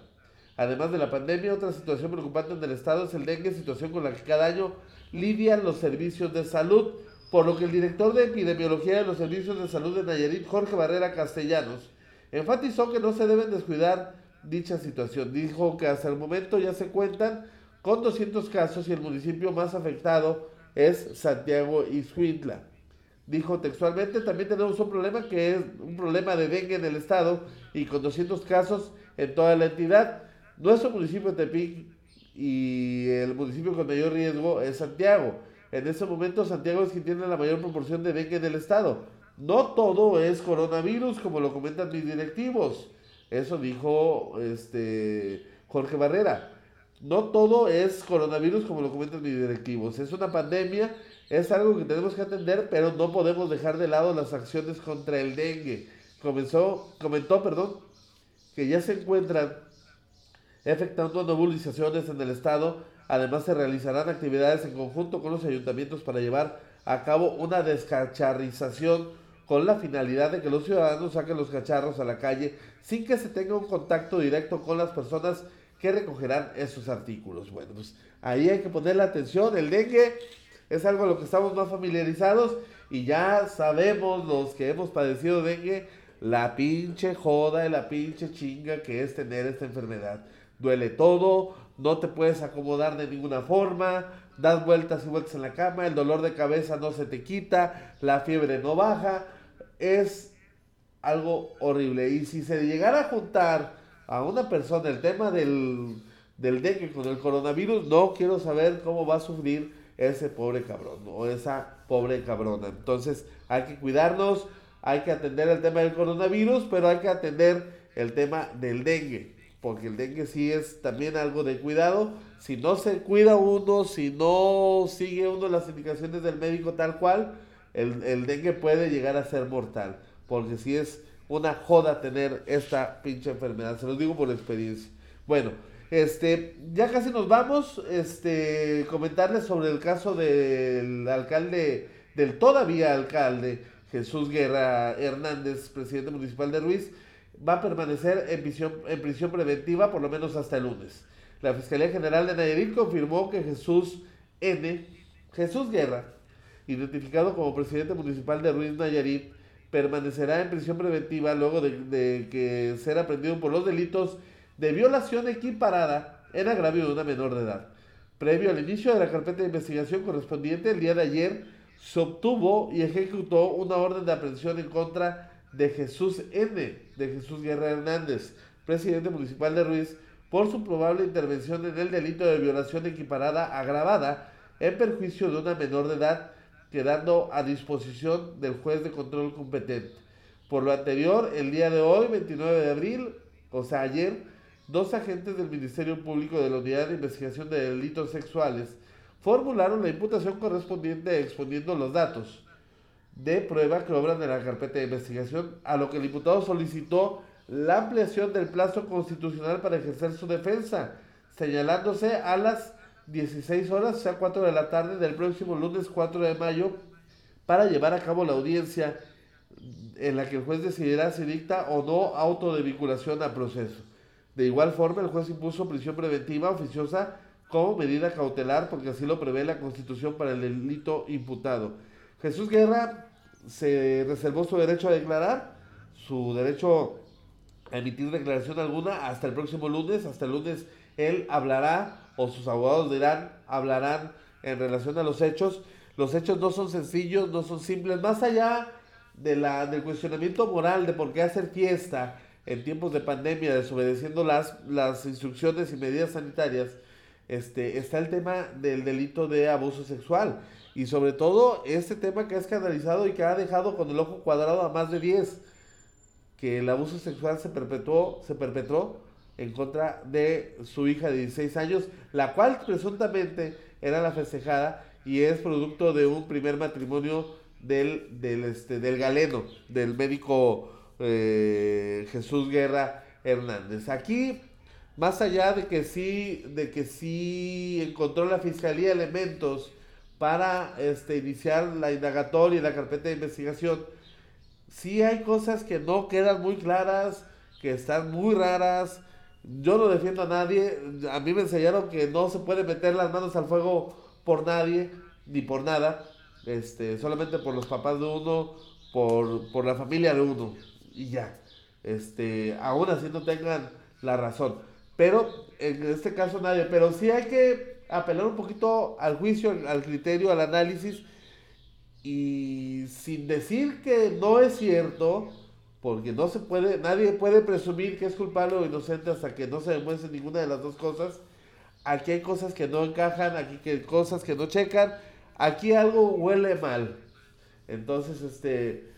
Además de la pandemia, otra situación preocupante en el estado es el dengue, situación con la que cada año lidian los servicios de salud, por lo que el director de epidemiología de los servicios de salud de Nayarit, Jorge Barrera Castellanos, enfatizó que no se deben descuidar dicha situación. Dijo que hasta el momento ya se cuentan con 200 casos y el municipio más afectado es Santiago Ixhuintla. Dijo textualmente, también tenemos un problema que es un problema de dengue en el estado y con 200 casos en toda la entidad. Nuestro municipio de Tepic y el municipio con mayor riesgo es Santiago. En este momento Santiago es quien tiene la mayor proporción de dengue en el estado. No todo es coronavirus, como lo comentan mis directivos. Eso dijo este Jorge Barrera. No todo es coronavirus, como lo comentan mis directivos. Es una pandemia, es algo que tenemos que atender, pero no podemos dejar de lado las acciones contra el dengue. Comenzó, comentó, perdón, que ya se encuentran efectuando nebulizaciones en el estado. Además, se realizarán actividades en conjunto con los ayuntamientos para llevar a cabo una descacharrización con la finalidad de que los ciudadanos saquen los cacharros a la calle sin que se tenga un contacto directo con las personas que recogerán esos artículos. Bueno, pues ahí hay que poner la atención. El dengue es algo a lo que estamos más familiarizados y ya sabemos los que hemos padecido dengue la pinche joda y la pinche chinga que es tener esta enfermedad. Duele todo, no te puedes acomodar de ninguna forma, das vueltas y vueltas en la cama, el dolor de cabeza no se te quita, la fiebre no baja, es algo horrible. Y si se llegara a juntar a una persona el tema del, del dengue con el coronavirus, no quiero saber cómo va a sufrir ese pobre cabrón o esa pobre cabrona. Entonces hay que cuidarnos, hay que atender el tema del coronavirus, pero hay que atender el tema del dengue. Porque el dengue sí es también algo de cuidado. Si no se cuida uno, si no sigue uno las indicaciones del médico tal cual, el, dengue puede llegar a ser mortal. Porque si es una joda tener esta pinche enfermedad. Se los digo por experiencia. Bueno, este, ya casi nos vamos. Este, comentarles sobre el caso del alcalde, del todavía alcalde, Jesús Guerra Hernández, presidente municipal de Ruiz, va a permanecer en prisión, en prisión preventiva por lo menos hasta el lunes. La Fiscalía General de Nayarit confirmó que Jesús N. Jesús Guerra identificado como presidente municipal de Ruiz Nayarit, permanecerá en prisión preventiva luego de, que ser aprendido por los delitos de violación equiparada en agravio de una menor de edad. Previo al inicio de la carpeta de investigación correspondiente, el día de ayer se obtuvo y ejecutó una orden de aprehensión en contra de Jesús N., de Jesús Guerra Hernández, presidente municipal de Ruiz, por su probable intervención en el delito de violación equiparada agravada en perjuicio de una menor de edad quedando a disposición del juez de control competente. Por lo anterior, el día de hoy, 29 de abril, o sea, ayer, dos agentes del Ministerio Público de la Unidad de Investigación de Delitos Sexuales formularon la imputación correspondiente exponiendo los datos de prueba que obran en la carpeta de investigación, a lo que el diputado solicitó la ampliación del plazo constitucional para ejercer su defensa, señalándose a las 16 horas, o sea 4 de la tarde del próximo lunes 4 de mayo, para llevar a cabo la audiencia en la que el juez decidirá si dicta o no auto de vinculación a proceso. De igual forma, el juez impuso prisión preventiva oficiosa como medida cautelar porque así lo prevé la Constitución para el delito imputado. Jesús Guerra se reservó su derecho a declarar, su derecho a emitir declaración alguna hasta el próximo lunes. Hasta el lunes él hablará o sus abogados dirán, hablarán en relación a los hechos. Los hechos no son sencillos, no son simples, más allá de la, del cuestionamiento moral de por qué hacer fiesta en tiempos de pandemia, desobedeciendo las, las instrucciones y medidas sanitarias, este, está el tema del delito de abuso sexual. Y sobre todo este tema que ha escandalizado y que ha dejado con el ojo cuadrado a más de 10, que el abuso sexual se perpetuó, se perpetró en contra de su hija de 16 años, la cual presuntamente era la festejada y es producto de un primer matrimonio del, del, este, del galeno, del médico eh, Jesús Guerra Hernández. Aquí, más allá de que sí, de que sí encontró la fiscalía elementos para este, iniciar la indagatoria y la carpeta de investigación, sí hay cosas que no quedan muy claras, que están muy raras, yo no defiendo a nadie. A mí me enseñaron que no se puede meter las manos al fuego por nadie, ni por nada. Este, solamente por los papás de uno, por, por la familia de uno. Y ya. Este, aún así no tengan la razón. Pero en este caso nadie. Pero sí hay que apelar un poquito al juicio, al criterio, al análisis. Y sin decir que no es cierto, porque no se puede, nadie puede presumir que es culpable o inocente hasta que no se demuestre ninguna de las dos cosas. Aquí hay cosas que no encajan, aquí hay cosas que no checan, aquí algo huele mal. Entonces, este,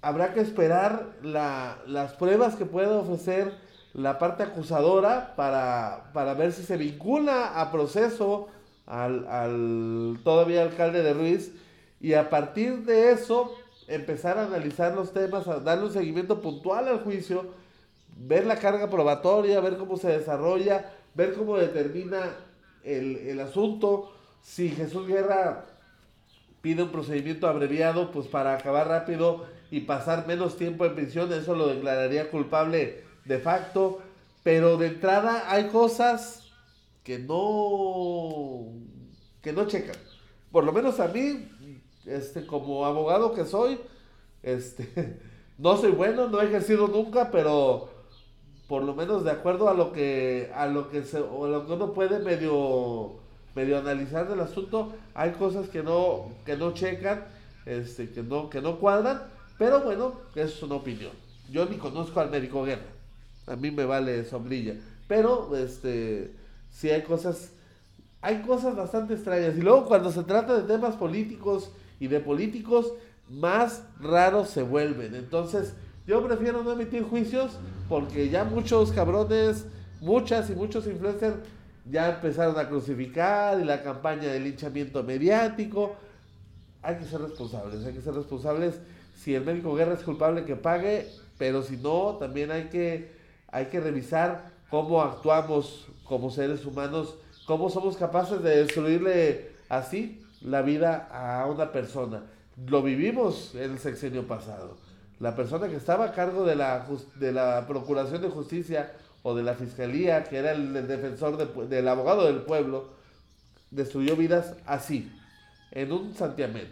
habrá que esperar las pruebas que pueda ofrecer la parte acusadora para, para ver si se vincula a proceso al, al todavía alcalde de Ruiz y a partir de eso empezar a analizar los temas, a darle un seguimiento puntual al juicio, ver la carga probatoria, ver cómo se desarrolla, ver cómo determina el, el asunto, si Jesús Guerra pide un procedimiento abreviado, pues para acabar rápido y pasar menos tiempo en prisión, eso lo declararía culpable de facto, pero de entrada hay cosas que no que no checan. Por lo menos a mí, este, como abogado que soy, este, (laughs) no soy bueno, no he ejercido nunca, pero por lo menos de acuerdo a lo que a lo que se, o a lo que uno puede medio medio analizar del asunto, hay cosas que no que no checan, este, que no que no cuadran, pero bueno, es una opinión. Yo ni conozco al médico guerra. A mí me vale sombrilla, pero este sí hay cosas hay cosas bastante extrañas y luego cuando se trata de temas políticos y de políticos más raros se vuelven. Entonces, yo prefiero no emitir juicios porque ya muchos cabrones, muchas y muchos influencers ya empezaron a crucificar y la campaña de linchamiento mediático. Hay que ser responsables, hay que ser responsables. Si el médico guerra es culpable, que pague, pero si no, también hay que, hay que revisar cómo actuamos como seres humanos, cómo somos capaces de destruirle así la vida a una persona. Lo vivimos en el sexenio pasado. La persona que estaba a cargo de la, de la Procuración de Justicia o de la Fiscalía, que era el, defensor del abogado del pueblo, destruyó vidas así, en un santiamén,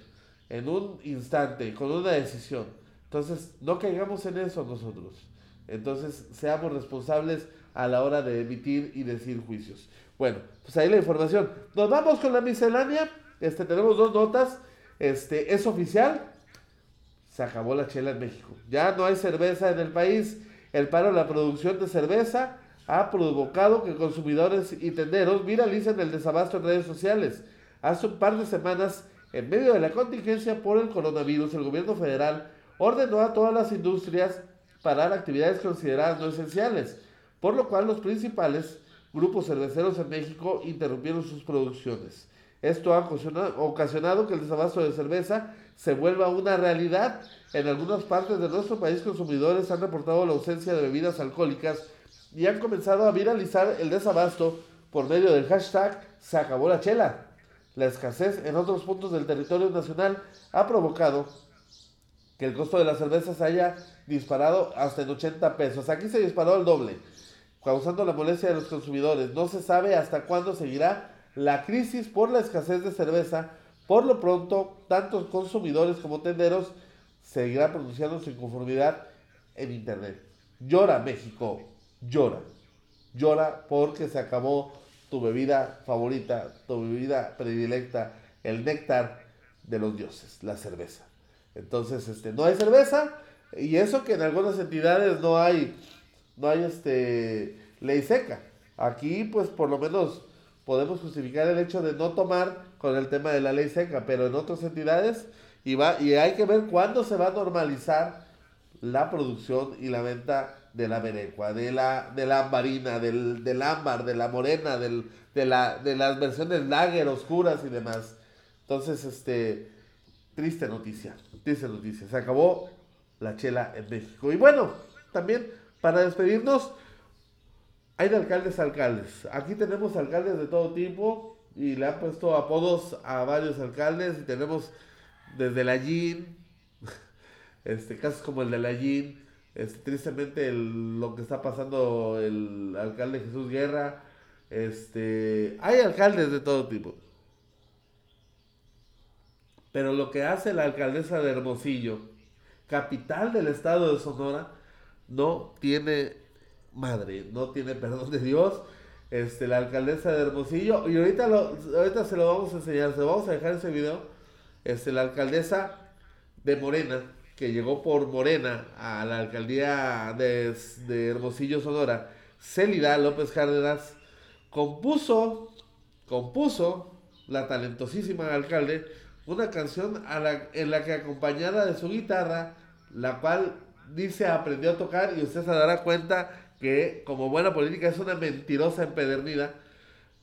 en un instante, con una decisión. Entonces, no caigamos en eso nosotros. Entonces, seamos responsables a la hora de emitir y decir juicios. Bueno, pues ahí la información. Nos vamos con la miscelánea. Este, tenemos dos notas. Este, es oficial. Se acabó la chela en México. Ya no hay cerveza en el país. El paro de la producción de cerveza ha provocado que consumidores y tenderos viralicen el desabasto en redes sociales. Hace un par de semanas, en medio de la contingencia por el coronavirus, el gobierno federal ordenó a todas las industrias parar actividades consideradas no esenciales, por lo cual los principales grupos cerveceros en México interrumpieron sus producciones. Esto ha ocasionado que el desabasto de cerveza se vuelva una realidad. En algunas partes de nuestro país consumidores han reportado la ausencia de bebidas alcohólicas y han comenzado a viralizar el desabasto por medio del hashtag se acabó la chela. La escasez en otros puntos del territorio nacional ha provocado que el costo de las cervezas haya disparado hasta en 80 pesos. Aquí se disparó al doble, causando la molestia de los consumidores. No se sabe hasta cuándo seguirá la crisis por la escasez de cerveza, por lo pronto, tantos consumidores como tenderos seguirán pronunciando su inconformidad en Internet. Llora México, llora. Llora porque se acabó tu bebida favorita, tu bebida predilecta, el néctar de los dioses, la cerveza. Entonces, este, no hay cerveza y eso que en algunas entidades no hay, no hay este, ley seca. Aquí, pues, por lo menos podemos justificar el hecho de no tomar con el tema de la ley seca, pero en otras entidades y, va, y hay que ver cuándo se va a normalizar la producción y la venta de la merecua, de la, de la ambarina, del, del ámbar, de la morena, del, de, la, de las versiones lager, oscuras y demás. Entonces, este, triste noticia, triste noticia. Se acabó la chela en México. Y bueno, también para despedirnos, hay de alcaldes a alcaldes. Aquí tenemos alcaldes de todo tipo y le han puesto apodos a varios alcaldes y tenemos desde la Yin, (laughs) este, casos como el de la Yin, tristemente lo que está pasando el alcalde Jesús Guerra, este, hay alcaldes de todo tipo. Pero lo que hace la alcaldesa de Hermosillo, capital del estado de Sonora, no tiene madre, no tiene perdón de Dios. Este, la alcaldesa de Hermosillo, y ahorita, lo, ahorita se lo vamos a enseñar, se lo vamos a dejar ese video. Este, la alcaldesa de Morena, que llegó por Morena a la alcaldía de, de Hermosillo, Sonora, Célida López Cárdenas, compuso, compuso la talentosísima alcalde una canción en la que acompañada de su guitarra, la cual dice aprendió a tocar y usted se dará cuenta que como buena política es una mentirosa empedernida,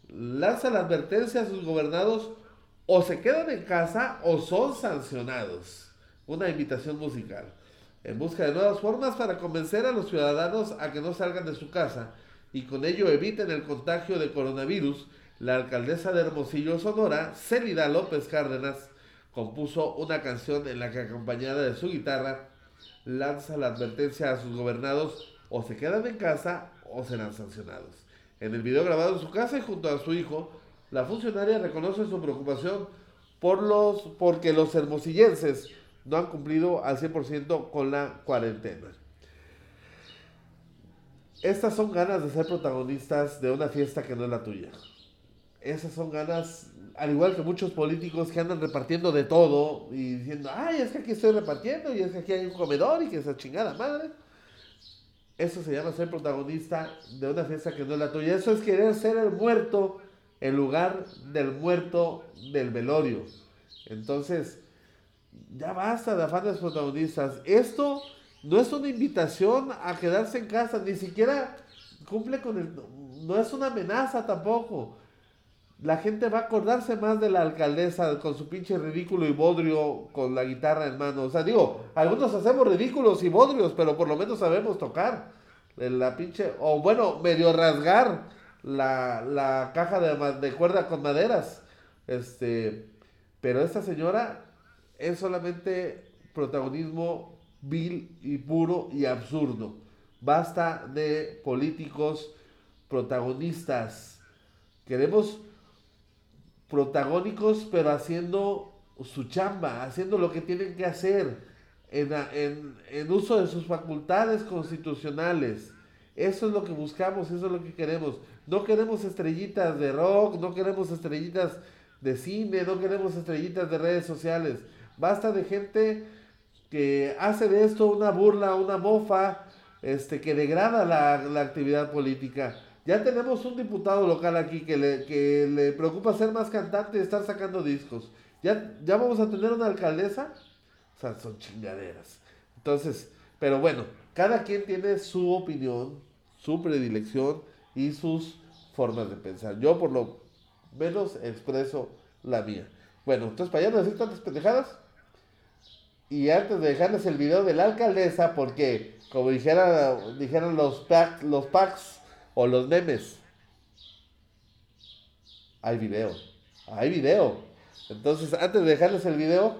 lanza la advertencia a sus gobernados o se quedan en casa o son sancionados. Una invitación musical. En busca de nuevas formas para convencer a los ciudadanos a que no salgan de su casa y con ello eviten el contagio de coronavirus, la alcaldesa de Hermosillo, Sonora, Célida López Cárdenas, compuso una canción en la que acompañada de su guitarra lanza la advertencia a sus gobernados o se quedan en casa o serán sancionados. En el video grabado en su casa y junto a su hijo, la funcionaria reconoce su preocupación por los, porque los hermosillenses no han cumplido al 100% con la cuarentena. Estas son ganas de ser protagonistas de una fiesta que no es la tuya. Esas son ganas, al igual que muchos políticos que andan repartiendo de todo y diciendo, ay, es que aquí estoy repartiendo y es que aquí hay un comedor y que esa chingada madre. Eso se llama ser protagonista de una fiesta que no es la tuya. Eso es querer ser el muerto en lugar del muerto del velorio. Entonces, ya basta de afanes protagonistas. Esto no es una invitación a quedarse en casa, ni siquiera cumple con el... No es una amenaza tampoco. La gente va a acordarse más de la alcaldesa con su pinche ridículo y bodrio con la guitarra en mano. O sea, digo, algunos hacemos ridículos y bodrios, pero por lo menos sabemos tocar. La pinche... O bueno, medio rasgar la, caja de, de, cuerda con maderas. Este, pero esta señora es solamente protagonismo vil y puro y absurdo. Basta de políticos protagonistas. Queremos protagónicos, pero haciendo su chamba, haciendo lo que tienen que hacer, en, en, en uso de sus facultades constitucionales. Eso es lo que buscamos, eso es lo que queremos. No queremos estrellitas de rock, no queremos estrellitas de cine, no queremos estrellitas de redes sociales. Basta de gente que hace de esto una burla, una mofa, este, que degrada la, actividad política. Ya tenemos un diputado local aquí que le, que le preocupa ser más cantante y estar sacando discos. Ya, ya vamos a tener una alcaldesa. O sea, son chingaderas. Entonces, pero bueno, cada quien tiene su opinión, su predilección y sus formas de pensar. Yo por lo menos expreso la mía. Bueno, entonces para allá no decir tantas pendejadas. Y antes de dejarles el video de la alcaldesa, porque como dijera, dijeron los, los packs o los memes, hay video. Hay video. Entonces, antes de dejarles el video,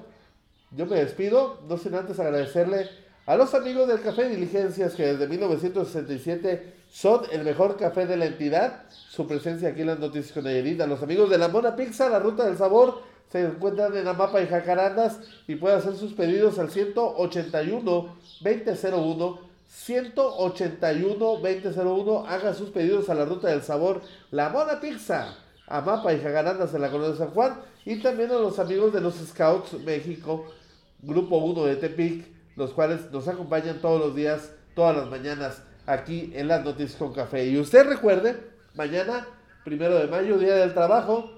yo me despido, no sin antes agradecerle a los amigos del Café Diligencias que desde 1967 son el mejor café de la entidad. Su presencia aquí en las noticias con Nayarit. A los amigos de la Mona Pizza, la ruta del sabor, se encuentran en Amapa y Jacarandas y puede hacer sus pedidos al 181 2001 181 2001 haga sus pedidos a la ruta del sabor La Mona Pizza Amapa y Jacarandas en la colonia de San Juan y también a los amigos de los Scouts México Grupo 1 de Tepic los cuales nos acompañan todos los días, todas las mañanas, aquí en las noticias con café. Y usted recuerde, mañana, primero de mayo, Día del Trabajo,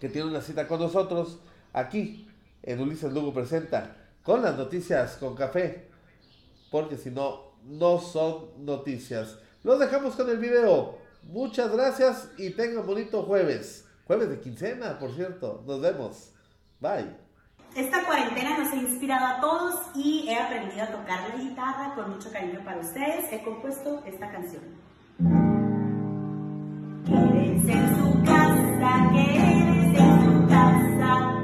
que tiene una cita con nosotros, aquí en Ulises Lugo Presenta, con las noticias con café, porque si no, no son noticias. Los dejamos con el video. Muchas gracias y tengan bonito jueves. Jueves de quincena, por cierto. Nos vemos. Bye. Esta cuarentena nos ha inspirado a todos y he aprendido a tocar la guitarra con mucho cariño para ustedes. He compuesto esta canción. Quédense en su casa, quédense en su casa.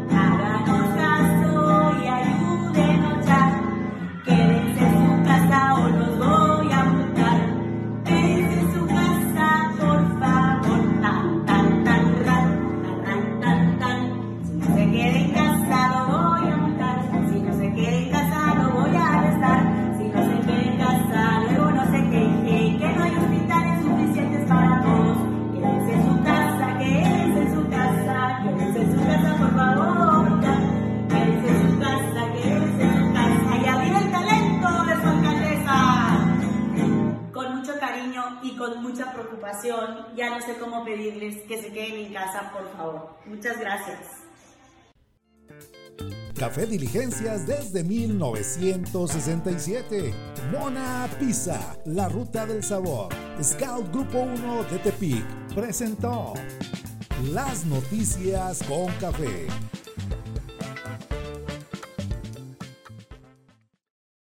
Ya no sé cómo pedirles que se queden en casa, por favor. Muchas gracias. Café Diligencias desde 1967. Mona Pizza, la ruta del sabor. Scout Grupo 1 de Tepic presentó las noticias con café.